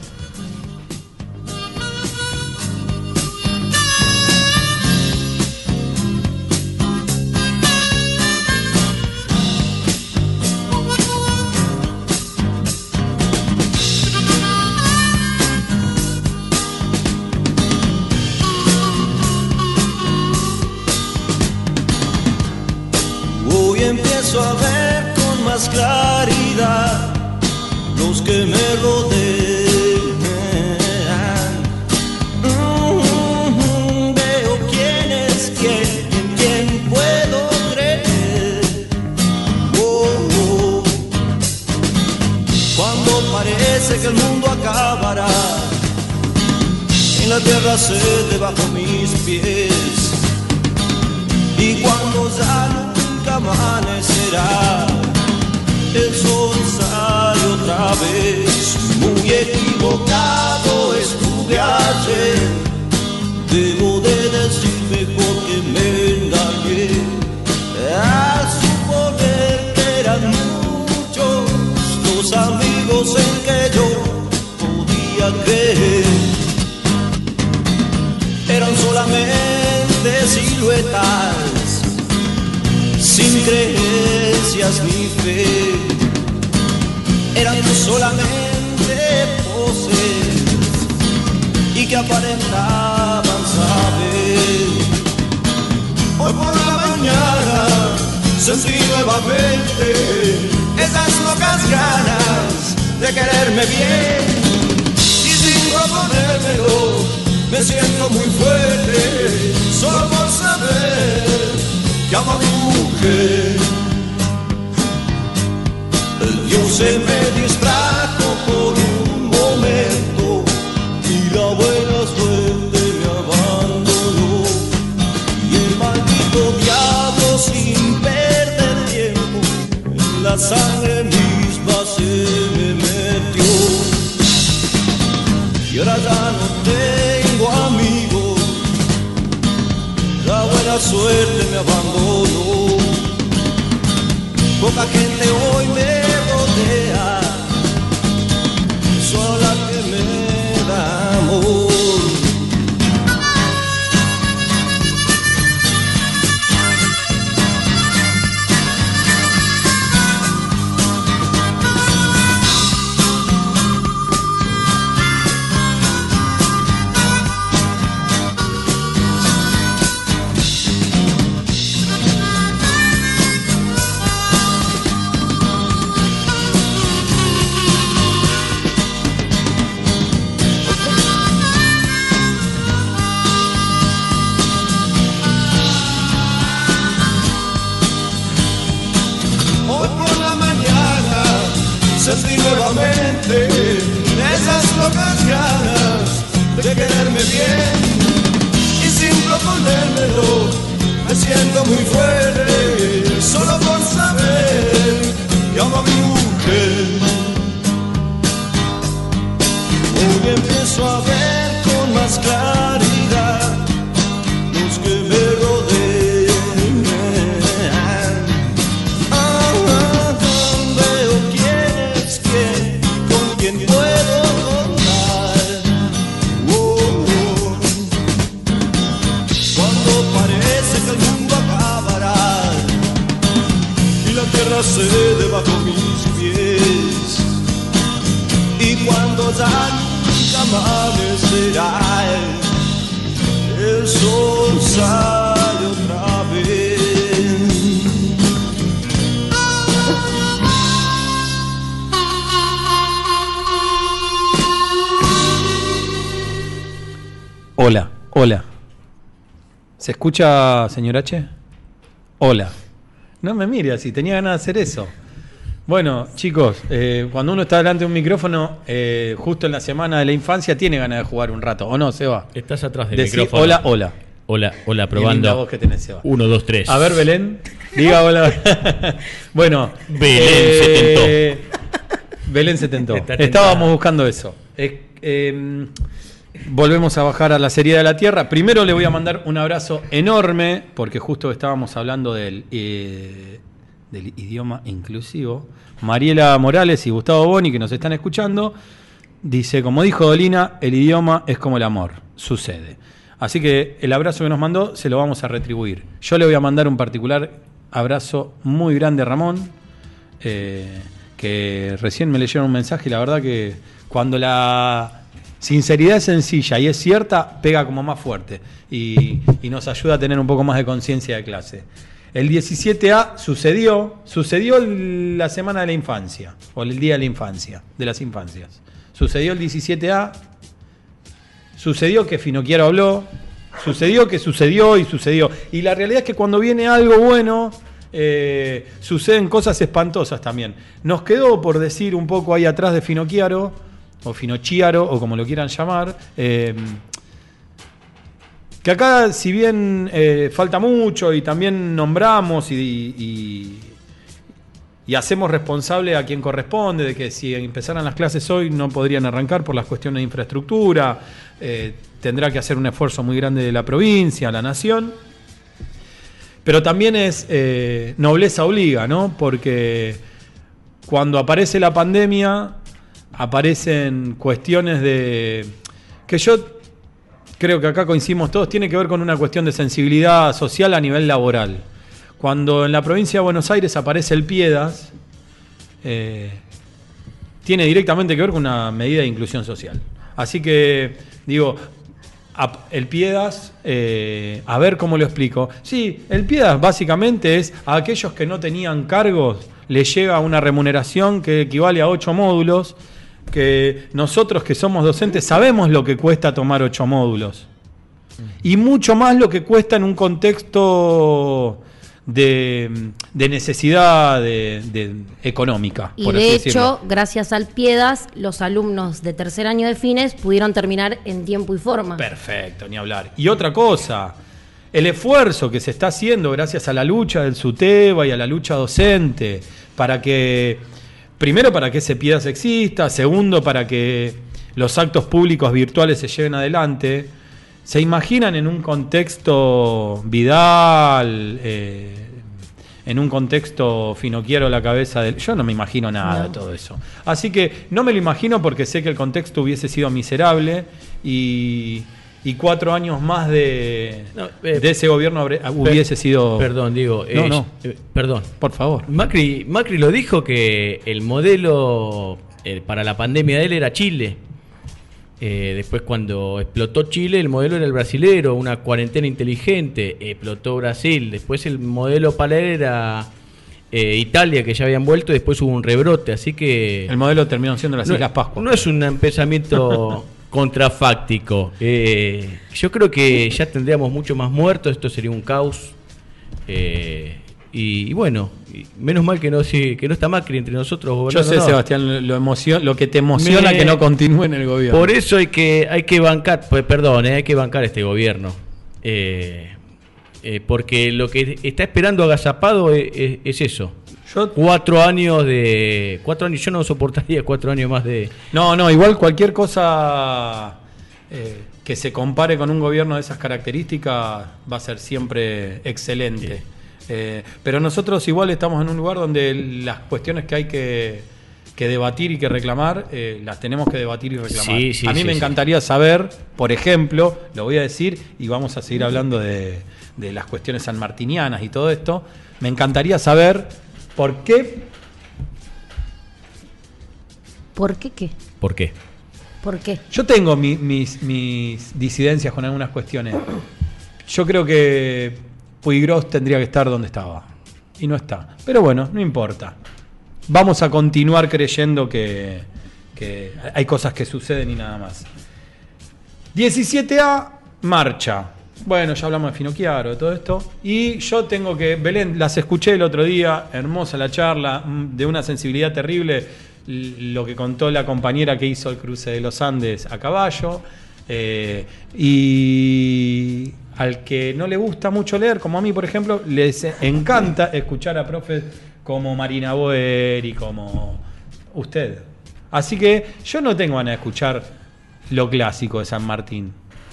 Que me rodean. Mm, Veo quién es quién, en quién puedo creer. Oh, oh. Cuando parece que el mundo acabará, en la tierra se debajo mis pies. Y cuando ya nunca amanecerá, el sol sale otra vez. Muy equivocado estuve ayer. Debo de decir mejor que me engañé. A suponer que eran muchos los amigos en que yo podía creer eran solamente siluetas, sin creencias ni fe. Eran solamente poses y que aparentaban saber. Hoy por la mañana sentí nuevamente esas locas ganas de quererme bien y sin proponérmelo me siento muy fuerte solo por saber que amo a mi mujer. se me distrajo por un momento y la buena suerte me abandonó. Y el maldito diablo sin perder tiempo en la sangre misma se me metió. Y ahora ya no tengo amigos, la buena suerte me abandonó. Poca gente hoy me y sin proponérmelo me siento muy fuerte solo por saber que amo a mi mujer. Hoy empiezo a ver otra vez. Hola, hola. ¿Se escucha, señor H? Hola. No me mire así, tenía ganas de hacer eso. Bueno, chicos, eh, cuando uno está delante de un micrófono, eh, justo en la semana de la infancia, tiene ganas de jugar un rato, ¿o no, Seba? Estás atrás del Decí micrófono. hola, hola. Hola, hola, probando. voz que tenés, Seba. Uno, dos, tres. A ver, Belén, diga hola. bueno, Belén se se Belén se tentó. Estábamos buscando eso. Eh, eh, volvemos a bajar a la serie de la Tierra. Primero le voy a mandar un abrazo enorme, porque justo estábamos hablando del, eh, del idioma inclusivo. Mariela Morales y Gustavo Boni, que nos están escuchando, dice, como dijo Dolina, el idioma es como el amor, sucede. Así que el abrazo que nos mandó se lo vamos a retribuir. Yo le voy a mandar un particular abrazo muy grande a Ramón, eh, que recién me leyeron un mensaje y la verdad que cuando la sinceridad es sencilla y es cierta, pega como más fuerte y, y nos ayuda a tener un poco más de conciencia de clase. El 17A sucedió, sucedió la semana de la infancia, o el día de la infancia, de las infancias. Sucedió el 17A, sucedió que Finocchiaro habló, sucedió que sucedió y sucedió. Y la realidad es que cuando viene algo bueno, eh, suceden cosas espantosas también. Nos quedó por decir un poco ahí atrás de Finocchiaro, o Finocchiaro, o como lo quieran llamar, eh, que acá, si bien eh, falta mucho y también nombramos y, hacemos responsable a quien corresponde de que si empezaran las clases hoy no podrían arrancar por las cuestiones de infraestructura, eh, tendrá que hacer un esfuerzo muy grande de la provincia, la nación. Pero también es eh, nobleza obliga, ¿no? Porque cuando aparece la pandemia, aparecen cuestiones de. que yo creo que acá coincidimos todos, tiene que ver con una cuestión de sensibilidad social a nivel laboral. Cuando en la provincia de Buenos Aires aparece el Piedas, eh, tiene directamente que ver con una medida de inclusión social. Así que, digo, el Piedas, eh, a ver cómo lo explico. Sí, el Piedas básicamente es a aquellos que no tenían cargos, les llega una remuneración que equivale a ocho módulos, que nosotros que somos docentes sabemos lo que cuesta tomar ocho módulos. Y mucho más lo que cuesta en un contexto de, de necesidad de- de- económica. Y por de así hecho, decirlo. gracias al Piedas, los alumnos de tercer año de fines pudieron terminar en tiempo y forma. Perfecto, ni hablar. Y otra cosa, el esfuerzo que se está haciendo gracias a la lucha del SUTEBA y a la lucha docente para que, primero para que ese piedad exista, segundo para que los actos públicos virtuales se lleven adelante. ¿Se imaginan en un contexto Vidal, eh, en un contexto Finoquiero la cabeza del... Yo no me imagino nada de todo eso. Así que no me lo imagino porque sé que el contexto hubiese sido miserable y, y cuatro años más de, No, eh, de ese gobierno habré- hubiese sido... Perdón, digo. No, eh, no. eh, perdón. Por favor. Macri, Macri lo dijo que el modelo eh, para la pandemia de él era Chile. Después cuando explotó Chile, el modelo era el brasilero, una cuarentena inteligente, explotó Brasil. Después el modelo para él era eh, Italia, que ya habían vuelto, y después hubo un rebrote. Así que... El modelo terminó siendo las no, Islas Pascua. no es un pensamiento contrafáctico. Eh, yo creo que ya tendríamos mucho más muertos, esto sería un caos. Eh, y, y bueno, y menos mal que no, se- que no está Macri entre nosotros. Yo sé, no. Sebastián, lo, emocion- lo que te emociona Me- que no continúe en el gobierno. Por eso hay que, hay que bancar, pues, perdón, eh, hay que bancar este gobierno. Eh, eh, porque lo que está esperando agazapado es, es- es eso. Cuatro años de. Cuatro años, yo no soportaría cuatro años más de. No, no, igual cualquier cosa eh, que se compare con un gobierno de esas características va a ser siempre excelente. Eh, pero nosotros igual estamos en un lugar donde las cuestiones que hay que, que debatir y que reclamar, eh, las tenemos que debatir y reclamar. Sí, sí, a mí me encantaría saber, por ejemplo, lo voy a decir y vamos a seguir hablando de, de las cuestiones sanmartinianas y todo esto, me encantaría saber por qué ¿Por qué qué? ¿Por qué? ¿Por qué? Yo tengo mi- mis, mis disidencias con algunas cuestiones. Yo creo que Puigros tendría que estar donde estaba. Y no está. Pero bueno, no importa. Vamos a continuar creyendo que, que hay cosas que suceden y nada más. 17A, marcha. Bueno, ya hablamos de Finocchiaro, de todo esto. Y yo tengo que. Belén, las escuché el otro día, hermosa la charla, mm, de una sensibilidad terrible. Lo que contó la compañera que hizo el cruce de los Andes a caballo. Eh, y al que no le gusta mucho leer, como a mí, por ejemplo, les encanta escuchar a profes como Marina Boer y como usted. Así que yo no tengo ganas de escuchar lo clásico de San Martín.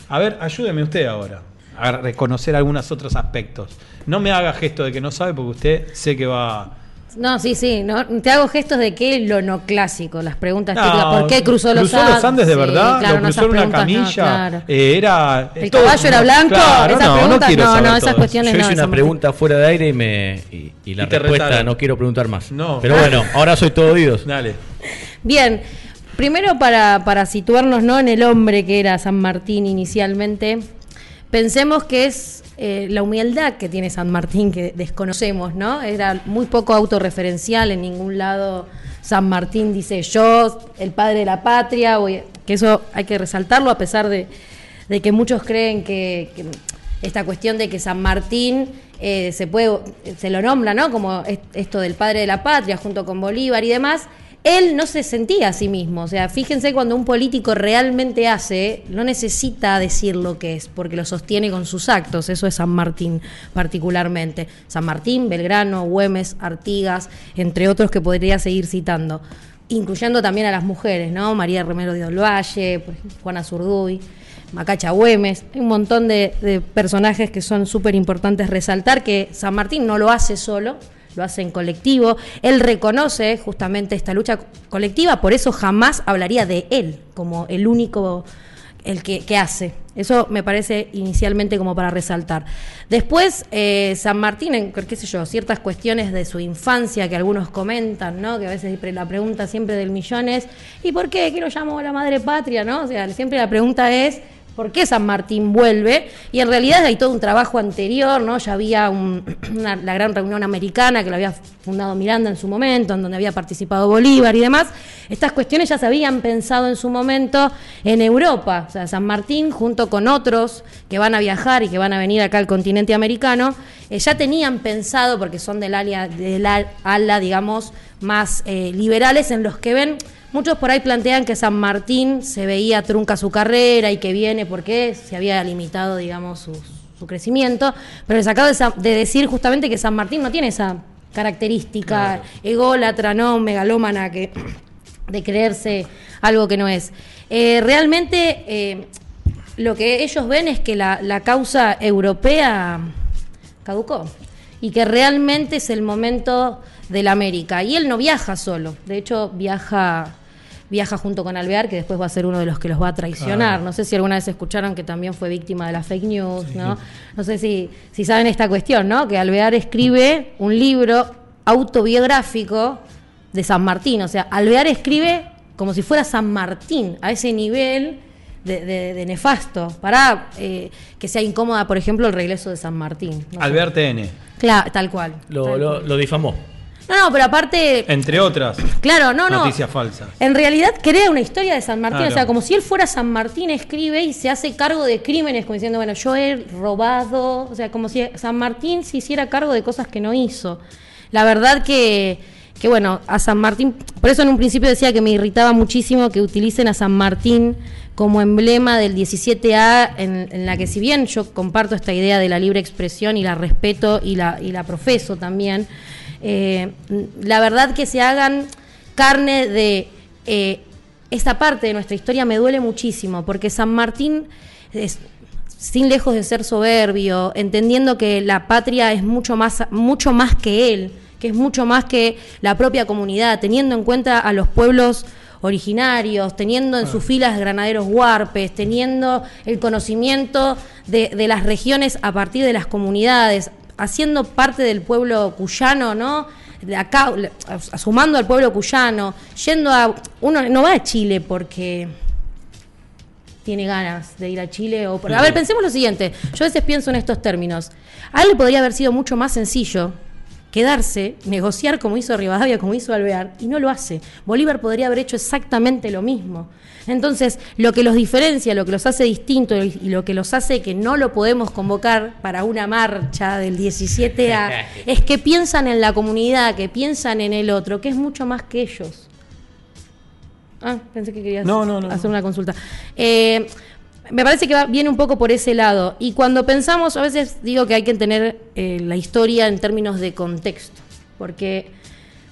A ver, ayúdeme usted ahora a reconocer algunos otros aspectos. No me haga gesto de que no sabe porque usted sé que va... No, sí, sí. No, te hago gestos de qué es lo no clásico, las preguntas No, típicas. ¿Por qué cruzó los ¿Cruzó los Andes de Sí, verdad? claro, ¿Lo no, cruzó en una no, camilla? claro. Eh, era, ¿El todo- caballo era blanco? Claro, Esas no, no preguntas, quiero no, saber no, esas todo cuestiones Yo no, hice una pregunta fuera de aire y, me, y, y la Y respuesta retaron. no quiero preguntar más. No. Pero bueno, ahora soy todo oídos. Dale. Bien, primero para, para situarnos ¿no? en el hombre que era San Martín inicialmente, pensemos que es eh, la humildad que tiene San Martín que desconocemos, ¿no? Era muy poco autorreferencial, en ningún lado San Martín dice yo, el padre de la patria, voy- que eso hay que resaltarlo a pesar de, que muchos creen que, que esta cuestión de que San Martín eh, se puede, se lo nombra, ¿no? Como es- esto del padre de la patria junto con Bolívar y demás. Él no se sentía a sí mismo. O sea, fíjense cuando un político realmente hace, no necesita decir lo que es, porque lo sostiene con sus actos. Eso es San Martín particularmente. San Martín, Belgrano, Güemes, Artigas, entre otros que podría seguir citando. Incluyendo también a las mujeres, ¿no? María Romero de Olvalle, Juana Zurduy. Macacha Güemes, hay un montón de, de personajes que son súper importantes resaltar que San Martín no lo hace solo, lo hace en colectivo, él reconoce justamente esta lucha colectiva, por eso jamás hablaría de él como el único, el que, hace. Eso me parece inicialmente como para resaltar. Después, eh, San Martín, en, qué sé yo, ciertas cuestiones de su infancia que algunos comentan, ¿no? Que a veces la pregunta siempre del millón es, ¿y por qué? ¿Qué lo llamo la madre patria, no? O sea, siempre la pregunta es, ¿por qué San Martín vuelve? Y en realidad hay todo un trabajo anterior, ¿no? Ya había la gran reunión americana que lo había fundado Miranda en su momento, en donde había participado Bolívar y demás. Estas cuestiones ya se habían pensado en su momento en Europa. O sea, San Martín, junto con otros que van a viajar y que van a venir acá al continente americano, eh, ya tenían pensado, porque son del ala, del al- ala digamos, más eh, liberales, en los que ven Muchos por ahí plantean que San Martín se veía trunca su carrera y que viene porque se había limitado, digamos, su, su crecimiento, pero les acabo de, decir justamente que San Martín no tiene esa característica ególatra, ¿no? Megalómana, que, de creerse algo que no es. Eh, realmente eh, lo que ellos ven es que la, la causa europea caducó y que realmente es el momento de la América. Y él no viaja solo, de hecho viaja viaja junto con Alvear, que después va a ser uno de los que los va a traicionar. Claro. No sé si alguna vez escucharon que también fue víctima de la fake news, ¿no? No sé si, si saben esta cuestión, ¿no? Que Alvear escribe un libro autobiográfico de San Martín. O sea, Alvear escribe como si fuera San Martín, a ese nivel de, de- de nefasto, para eh, que sea incómoda, por ejemplo, el regreso de San Martín. No sé. Albert N. Claro, tal cual. Lo, tal lo- cual. lo difamó. No, no, pero aparte, Entre otras claro, no, no. noticias falsas. En realidad crea una historia de San Martín, Claro. o sea, como si él fuera San Martín, escribe y se hace cargo de crímenes, como diciendo, bueno, yo he robado, o sea, como si San Martín se hiciera cargo de cosas que no hizo. La verdad que, que bueno, a San Martín, por eso en un principio decía que me irritaba muchísimo que utilicen a San Martín como emblema del 17A, en, en la que si bien yo comparto esta idea de la libre expresión y la respeto y la, y la profeso también, eh, la verdad que se hagan carne de eh, esta parte de nuestra historia me duele muchísimo, porque San Martín, es, sin lejos de ser soberbio, entendiendo que la patria es mucho más, mucho más que él, que es mucho más que la propia comunidad, teniendo en cuenta a los pueblos originarios, teniendo en sus filas granaderos huarpes, teniendo el conocimiento de, de las regiones a partir de las comunidades, haciendo parte del pueblo cuyano, ¿no? De acá, sumando al pueblo cuyano, yendo a. Uno no va a Chile porque tiene ganas de ir a Chile o por- a ver pensemos lo siguiente yo a veces pienso en estos términos a él le podría haber sido mucho más sencillo quedarse negociar como hizo Rivadavia como hizo Alvear y no lo hace. Bolívar podría haber hecho exactamente lo mismo. Entonces lo que los diferencia lo que los hace distintos y lo que los hace que no lo podemos convocar para una marcha del 17A es que piensan en la comunidad que piensan en el otro que es mucho más que ellos. Ah, pensé que querías No, no, no, hacer una consulta. Eh, me parece que va, viene un poco por ese lado. Y cuando pensamos, a veces digo que hay que tener eh, la historia en términos de contexto. Porque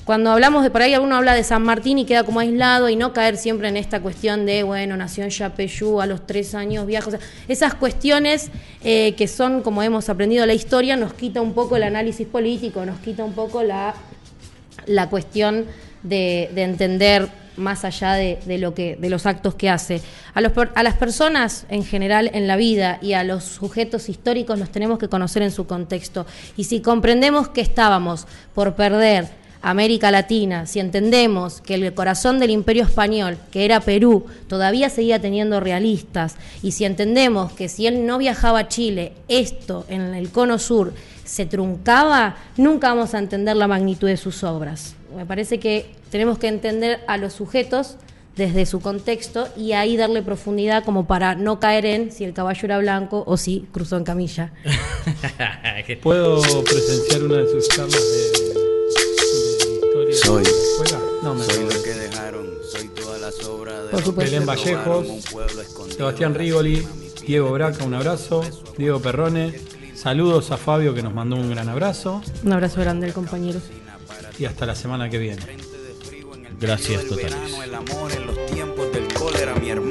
cuando hablamos de por ahí, alguno habla de San Martín y queda como aislado y no caer siempre en esta cuestión de, bueno, nació en Yapeyú, a los tres años viaja. O sea, esas cuestiones eh, que son, como hemos aprendido la historia, nos quita un poco el análisis político, nos quita un poco la la cuestión de, de entender más allá de, lo que de los actos que hace a los a las personas en general en la vida y a los sujetos históricos los tenemos que conocer en su contexto y si comprendemos que estábamos por perder América Latina, si entendemos que el corazón del imperio español, que era Perú, todavía seguía teniendo realistas, y si entendemos que si él no viajaba a Chile, esto en el cono sur se truncaba, nunca vamos a entender la magnitud de sus obras. Me parece que tenemos que entender a los sujetos desde su contexto y ahí darle profundidad como para no caer en si el caballo era blanco o si cruzó en camilla. ¿Puedo presenciar una de sus charlas de, de historia Soy. de la escuela? No, me Soy lo que dejaron, soy todas las obras de Por supuesto. Belén Vallejos. Sebastián Rigoli, Diego Braca, un abrazo, Diego Perrone, saludos a Fabio que nos mandó un gran abrazo Un abrazo grande, compañero. Y hasta la semana que viene. Gracias totales.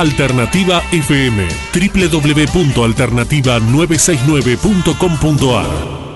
Alternativa FM, www.alternativa969.com.ar